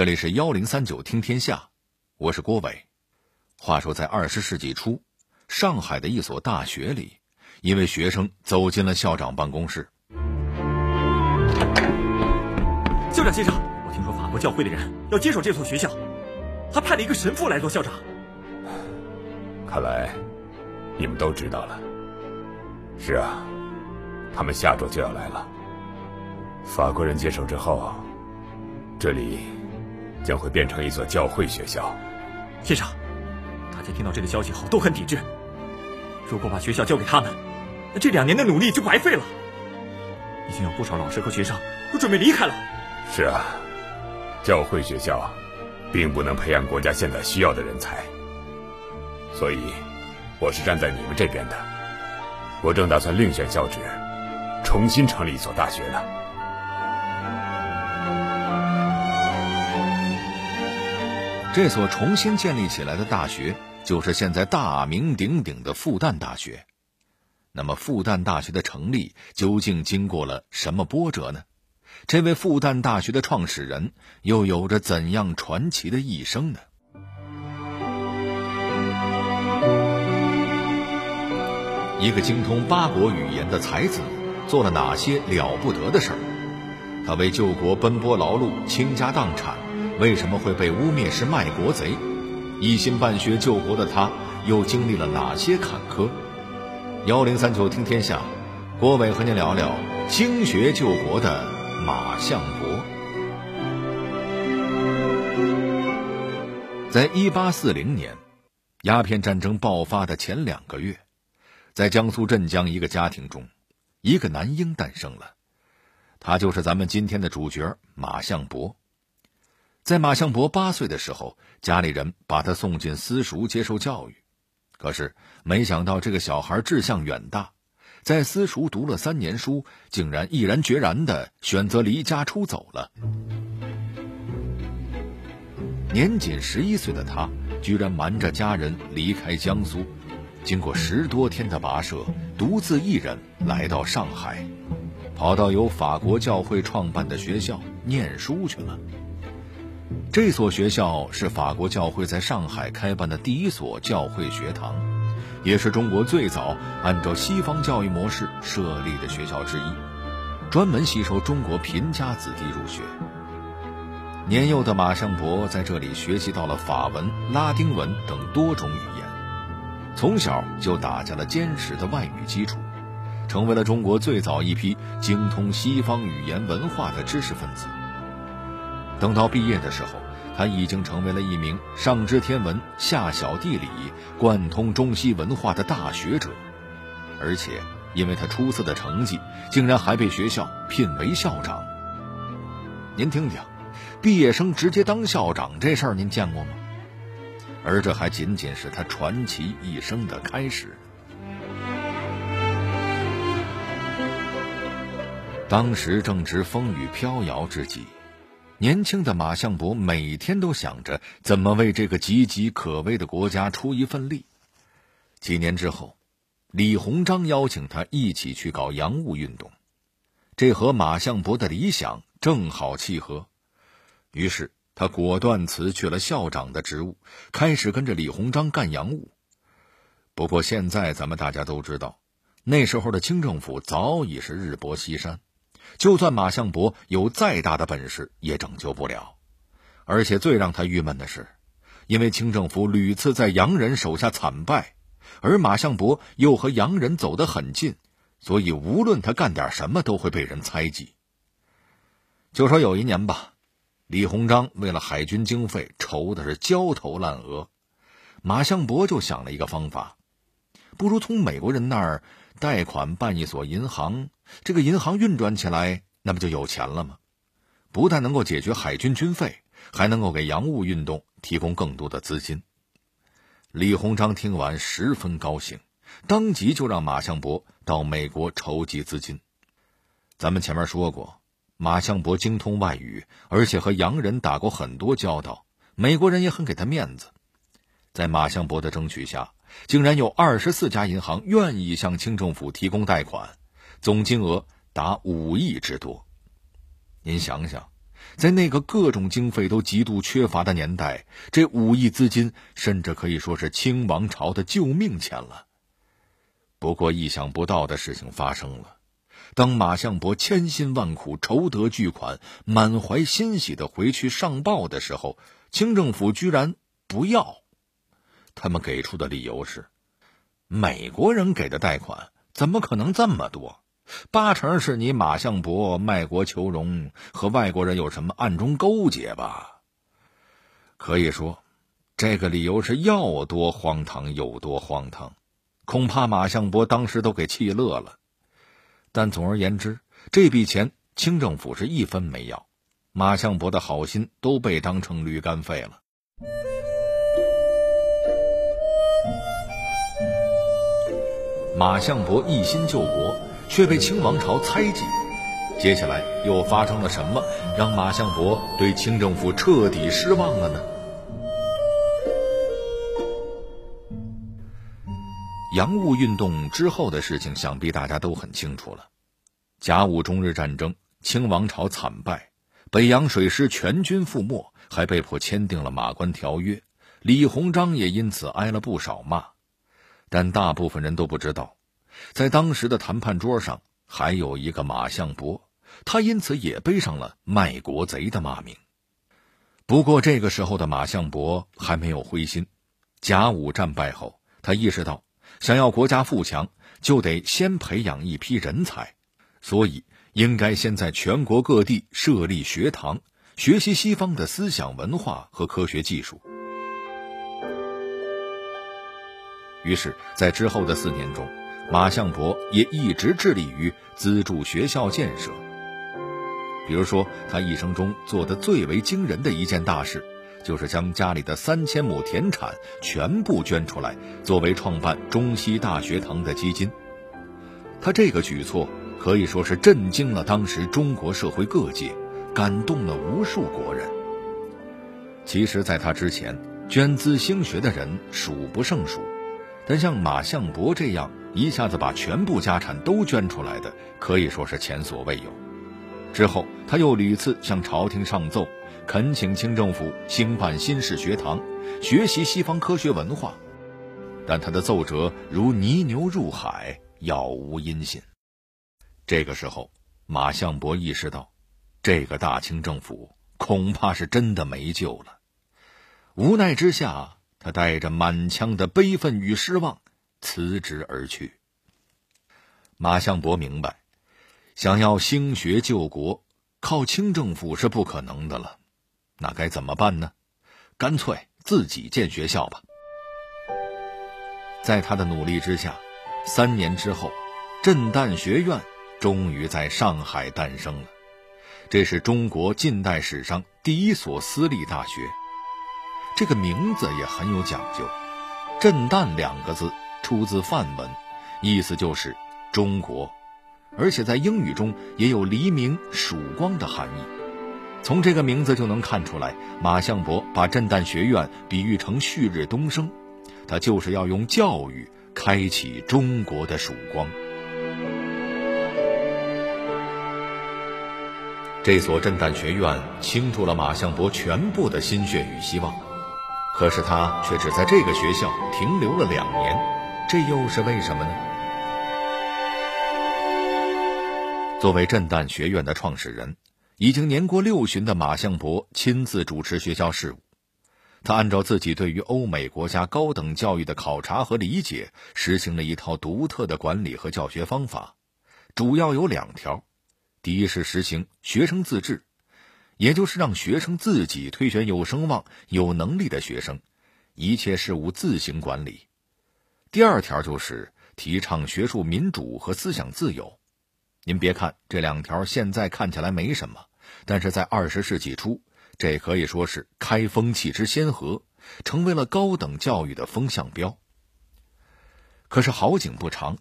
这里是幺零三九听天下，我是郭伟。话说，在二十世纪初，上海的一所大学里，一位学生走进了校长办公室。校长先生，我听说法国教会的人要接手这所学校，还派了一个神父来做校长。看来你们都知道了。是啊，他们下周就要来了。法国人接手之后，这里将会变成一所教会学校。先生，大家听到这个消息后都很抵制。如果把学校交给他们，那这两年的努力就白费了。已经有不少老师和学生都准备离开了。是啊，教会学校并不能培养国家现在需要的人才，所以我是站在你们这边的。我正打算另选校址，重新成立一所大学呢。这所重新建立起来的大学，就是现在大名鼎鼎的复旦大学。那么，复旦大学的成立究竟经过了什么波折呢？这位复旦大学的创始人又有着怎样传奇的一生呢？一个精通八国语言的才子，做了哪些了不得的事儿？他为救国奔波劳碌，倾家荡产，为什么会被污蔑是卖国贼？一心办学救国的他，又经历了哪些坎坷？幺零三九听天下，郭伟和您聊聊兴学救国的马相伯。在一八四零年，鸦片战争爆发的前两个月。在江苏镇江一个家庭中，一个男婴诞生了，他就是咱们今天的主角马相伯。在马相伯八岁的时候，家里人把他送进私塾接受教育，可是没想到这个小孩志向远大，在私塾读了三年书，竟然毅然决然的选择离家出走了。年仅十一岁的他，居然瞒着家人离开江苏。经过十多天的跋涉，独自一人来到上海，跑到由法国教会创办的学校念书去了。这所学校是法国教会在上海开办的第一所教会学堂，也是中国最早按照西方教育模式设立的学校之一，专门吸收中国贫家子弟入学。年幼的马尚博在这里学习到了法文、拉丁文等多种语言。从小就打下了坚实的外语基础，成为了中国最早一批精通西方语言文化的知识分子。等到毕业的时候，他已经成为了一名上知天文、下晓地理、贯通中西文化的大学者，而且因为他出色的成绩，竟然还被学校聘为校长。您听听，毕业生直接当校长这事儿，您见过吗？而这还仅仅是他传奇一生的开始。当时正值风雨飘摇之际，年轻的马相伯每天都想着怎么为这个岌岌可危的国家出一份力。几年之后，李鸿章邀请他一起去搞洋务运动，这和马相伯的理想正好契合，于是。他果断辞去了校长的职务，开始跟着李鸿章干洋务。不过现在咱们大家都知道，那时候的清政府早已是日薄西山，就算马相伯有再大的本事，也拯救不了。而且最让他郁闷的是，因为清政府屡次在洋人手下惨败，而马相伯又和洋人走得很近，所以无论他干点什么，都会被人猜忌。就说有一年吧。李鸿章为了海军经费愁的是焦头烂额，马相伯就想了一个方法，不如从美国人那儿贷款办一所银行，这个银行运转起来，那不就有钱了吗？不但能够解决海军军费，还能够给洋务运动提供更多的资金。李鸿章听完十分高兴，当即就让马相伯到美国筹集资金。咱们前面说过。马相伯精通外语，而且和洋人打过很多交道，美国人也很给他面子。在马相伯的争取下，竟然有二十四家银行愿意向清政府提供贷款，总金额达五亿之多。您想想，在那个各种经费都极度缺乏的年代，这五亿资金甚至可以说是清王朝的救命钱了。不过，意想不到的事情发生了。当马相伯千辛万苦筹得巨款，满怀欣喜的回去上报的时候，清政府居然不要。他们给出的理由是：美国人给的贷款怎么可能这么多？八成是你马相伯卖国求荣，和外国人有什么暗中勾结吧？可以说，这个理由是要多荒唐有多荒唐，恐怕马相伯当时都给气乐了。但总而言之，这笔钱清政府是一分没要，马相伯的好心都被当成驴肝肺了。马相伯一心救国，却被清王朝猜忌。接下来又发生了什么，让马相伯对清政府彻底失望了呢？洋务运动之后的事情，想必大家都很清楚了。甲午中日战争，清王朝惨败，北洋水师全军覆没，还被迫签订了《马关条约》，李鸿章也因此挨了不少骂。但大部分人都不知道，在当时的谈判桌上还有一个马相伯，他因此也背上了卖国贼的骂名。不过这个时候的马相伯还没有灰心，甲午战败后，他意识到。想要国家富强，就得先培养一批人才，所以应该先在全国各地设立学堂，学习西方的思想文化和科学技术。于是，在之后的四年中，马相伯也一直致力于资助学校建设。比如说，他一生中做的最为惊人的一件大事。就是将家里的三千亩田产全部捐出来，作为创办中西大学堂的基金。他这个举措可以说是震惊了当时中国社会各界，感动了无数国人。其实，在他之前，捐资兴学的人数不胜数，但像马相伯这样一下子把全部家产都捐出来的，可以说是前所未有。之后，他又屡次向朝廷上奏。恳请清政府兴办新式学堂，学习西方科学文化，但他的奏折如泥牛入海，杳无音信。这个时候，马相伯意识到，这个大清政府恐怕是真的没救了。无奈之下，他带着满腔的悲愤与失望辞职而去。马相伯明白，想要兴学救国，靠清政府是不可能的了。那该怎么办呢？干脆自己建学校吧。在他的努力之下，三年之后，震旦学院终于在上海诞生了。这是中国近代史上第一所私立大学。这个名字也很有讲究，“震旦”两个字出自梵文，意思就是中国，而且在英语中也有黎明、曙光的含义。从这个名字就能看出来，马相伯把震旦学院比喻成旭日东升，他就是要用教育开启中国的曙光。这所震旦学院倾注了马相伯全部的心血与希望，可是他却只在这个学校停留了两年，这又是为什么呢？作为震旦学院的创始人。已经年过六旬的马相伯亲自主持学校事务，他按照自己对于欧美国家高等教育的考察和理解，实行了一套独特的管理和教学方法，主要有两条：第一是实行学生自治，也就是让学生自己推选有声望、有能力的学生，一切事务自行管理；第二条就是提倡学术民主和思想自由。您别看这两条现在看起来没什么。但是在二十世纪初，这可以说是开风气之先河，成为了高等教育的风向标。可是好景不长，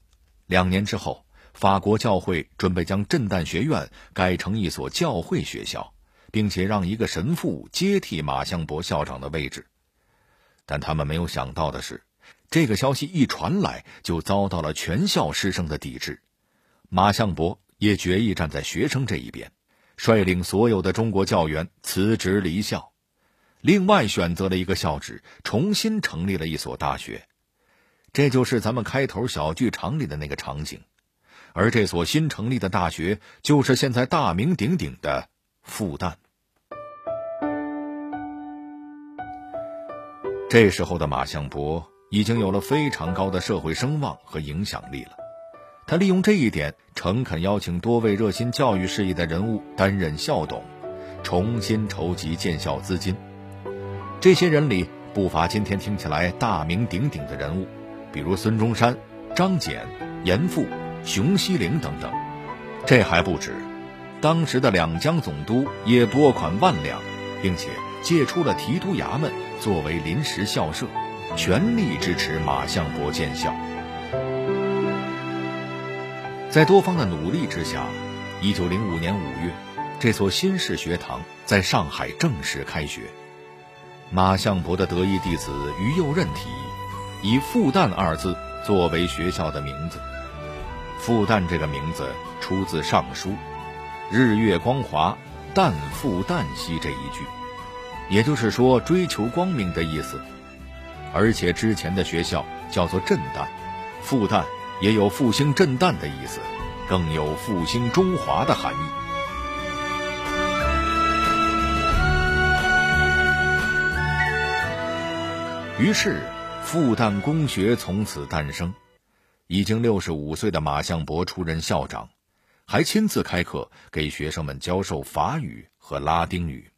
两年之后，法国教会准备将震旦学院改成一所教会学校，并且让一个神父接替马相伯校长的位置。但他们没有想到的是，这个消息一传来，就遭到了全校师生的抵制。马相伯也决意站在学生这一边。率领所有的中国教员辞职离校，另外选择了一个校址，重新成立了一所大学。这就是咱们开头小剧场里的那个场景，而这所新成立的大学，就是现在大名鼎鼎的复旦。这时候的马相伯已经有了非常高的社会声望和影响力了。他利用这一点，诚恳邀请多位热心教育事业的人物担任校董，重新筹集建校资金。这些人里不乏今天听起来大名鼎鼎的人物。比如孙中山、张謇、严复、熊希龄等等，这还不止，当时的两江总督也拨款万两，并且借出了提督衙门作为临时校舍，全力支持马相伯建校。在多方的努力之下，一九零五年五月，这所新式学堂在上海正式开学。马相伯的得意弟子于右任提议。以“复旦”二字作为学校的名字，“复旦”这个名字出自《尚书》，“日月光华，旦复旦兮”这一句，也就是说追求光明的意思。而且之前的学校叫做震旦，复旦也有复兴震旦的意思，更有复兴中华的含义。于是。复旦公学从此诞生，已经六十五岁的马相伯出任校长，还亲自开课给学生们教授法语和拉丁语。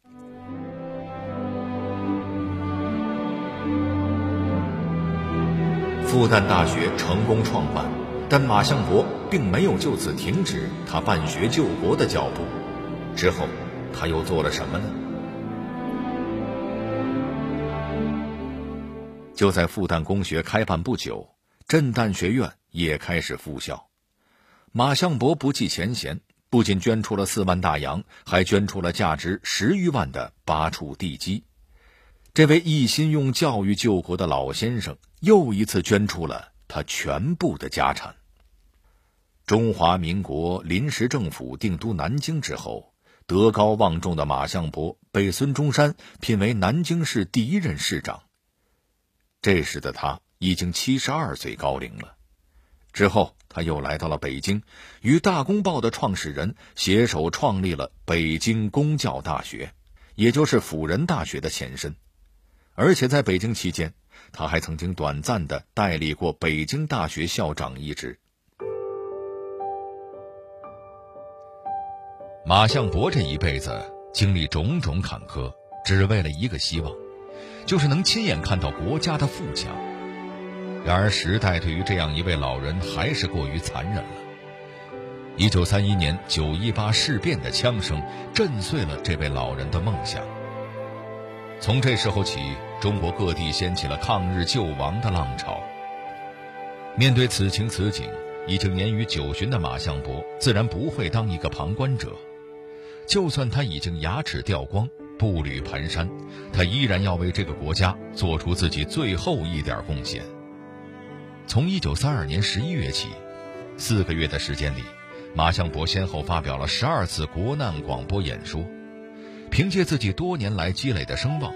复旦大学成功创办，但马相伯并没有就此停止他办学救国的脚步。之后，他又做了什么呢？就在复旦公学开办不久，震旦学院也开始复校。马相伯不计前嫌，不仅捐出了四万大洋，还捐出了价值十余万的八处地基。这位一心用教育救国的老先生，又一次捐出了他全部的家产。中华民国临时政府定都南京之后，德高望重的马相伯被孙中山聘为南京市第一任市长。这时的他已经七十二岁高龄了。之后，他又来到了北京，与《大公报》的创始人携手创立了北京公教大学，也就是辅仁大学的前身。而且在北京期间，他还曾经短暂的代理过北京大学校长一职。马相伯这一辈子经历种种坎坷，只为了一个希望。就是能亲眼看到国家的富强。然而，时代对于这样一位老人还是过于残忍了。一九三一年九一八事变的枪声震碎了这位老人的梦想。从这时候起，中国各地掀起了抗日救亡的浪潮。面对此情此景，已经年逾九旬的马相伯自然不会当一个旁观者。就算他已经牙齿掉光。步履蹒跚，他依然要为这个国家做出自己最后一点贡献。从一九三二年十一月起，四个月的时间里，马相伯先后发表了十二次国难广播演说，凭借自己多年来积累的声望，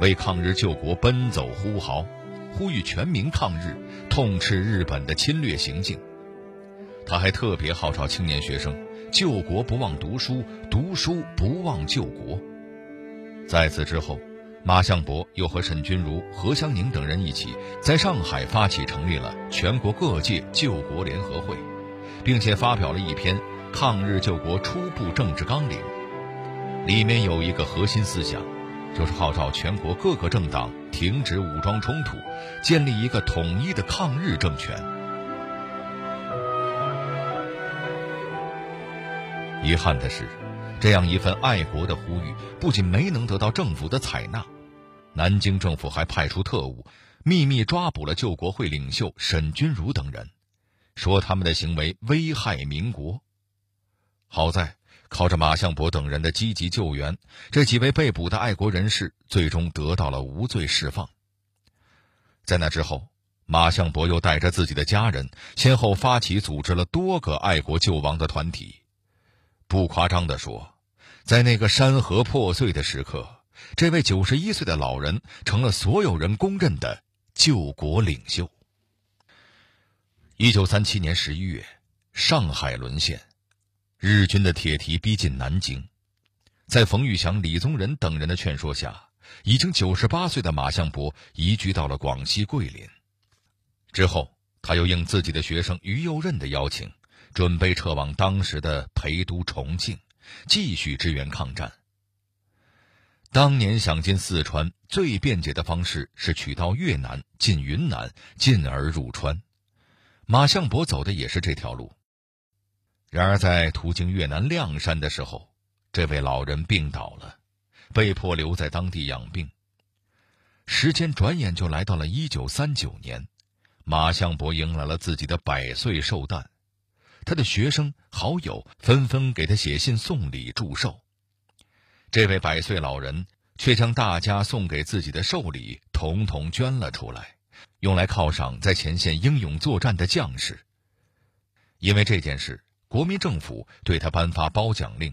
为抗日救国奔走呼号，呼吁全民抗日，痛斥日本的侵略行径。他还特别号召青年学生：救国不忘读书，读书不忘救国。在此之后，马相伯又和沈钧儒、何香凝等人一起，在上海发起成立了全国各界救国联合会，并且发表了一篇《抗日救国初步政治纲领》，里面有一个核心思想，就是号召全国各个政党停止武装冲突，建立一个统一的抗日政权。遗憾的是。这样一份爱国的呼吁，不仅没能得到政府的采纳，南京政府还派出特务，秘密抓捕了救国会领袖沈钧儒等人，说他们的行为危害民国。好在靠着马相伯等人的积极救援，这几位被捕的爱国人士最终得到了无罪释放。在那之后，马相伯又带着自己的家人，先后发起组织了多个爱国救亡的团体。不夸张地说。在那个山河破碎的时刻，这位九十一岁的老人成了所有人公认的救国领袖。一九三七年十一月，上海沦陷，日军的铁蹄逼近南京。在冯玉祥、李宗仁等人的劝说下，已经九十八岁的马相伯移居到了广西桂林。之后，他又应自己的学生于右任的邀请，准备撤往当时的陪都重庆，继续支援抗战。当年想进四川，最便捷的方式是取道越南进云南，进而入川。马相伯走的也是这条路。然而，在途经越南谅山的时候，这位老人病倒了，被迫留在当地养病。时间转眼就来到了一九三九年，马相伯迎来了自己的百岁寿诞，他的学生好友纷纷给他写信送礼祝寿。这位百岁老人却将大家送给自己的寿礼统统捐了出来。用来犒赏在前线英勇作战的将士。因为这件事，国民政府对他颁发褒奖令，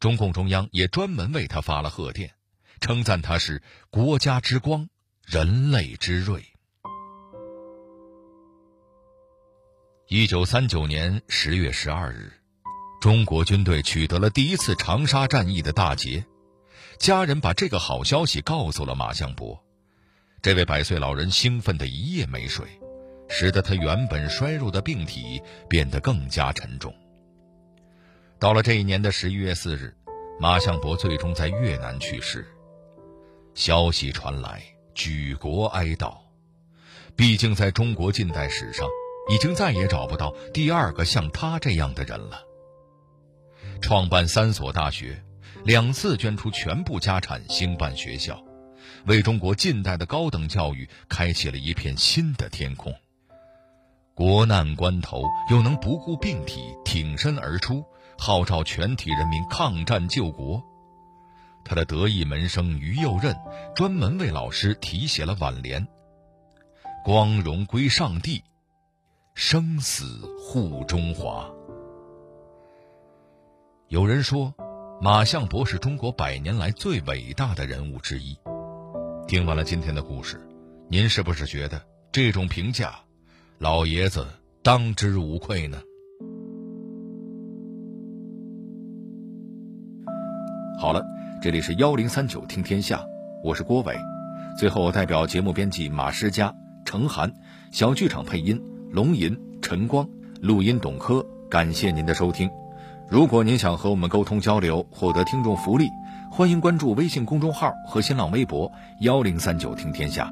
中共中央也专门为他发了贺电，称赞他是国家之光，人类之瑞。一九三九年十月十二日，中国军队取得了第一次长沙战役的大捷，家人把这个好消息告诉了马相伯。这位百岁老人兴奋的一夜没睡，使得他原本衰弱的病体变得更加沉重。到了这一年的十一月四日，马相伯最终在越南去世。消息传来，举国哀悼。毕竟，在中国近代史上，已经再也找不到第二个像他这样的人了。创办三所大学，两次捐出全部家产兴办学校。为中国近代的高等教育开启了一片新的天空。国难关头，又能不顾病体挺身而出，号召全体人民抗战救国。他的得意门生于右任专门为老师题写了挽联：“光荣归上帝，生死护中华。”有人说，马相伯是中国百年来最伟大的人物之一。听完了今天的故事，您是不是觉得这种评价，老爷子当之无愧呢？好了，这里是幺零三九听天下，我是郭伟。最后，代表节目编辑马诗佳、程涵，小剧场配音龙吟、陈光，录音董珂，感谢您的收听。如果您想和我们沟通交流，获得听众福利。欢迎关注微信公众号和新浪微博“幺零三九听天下”。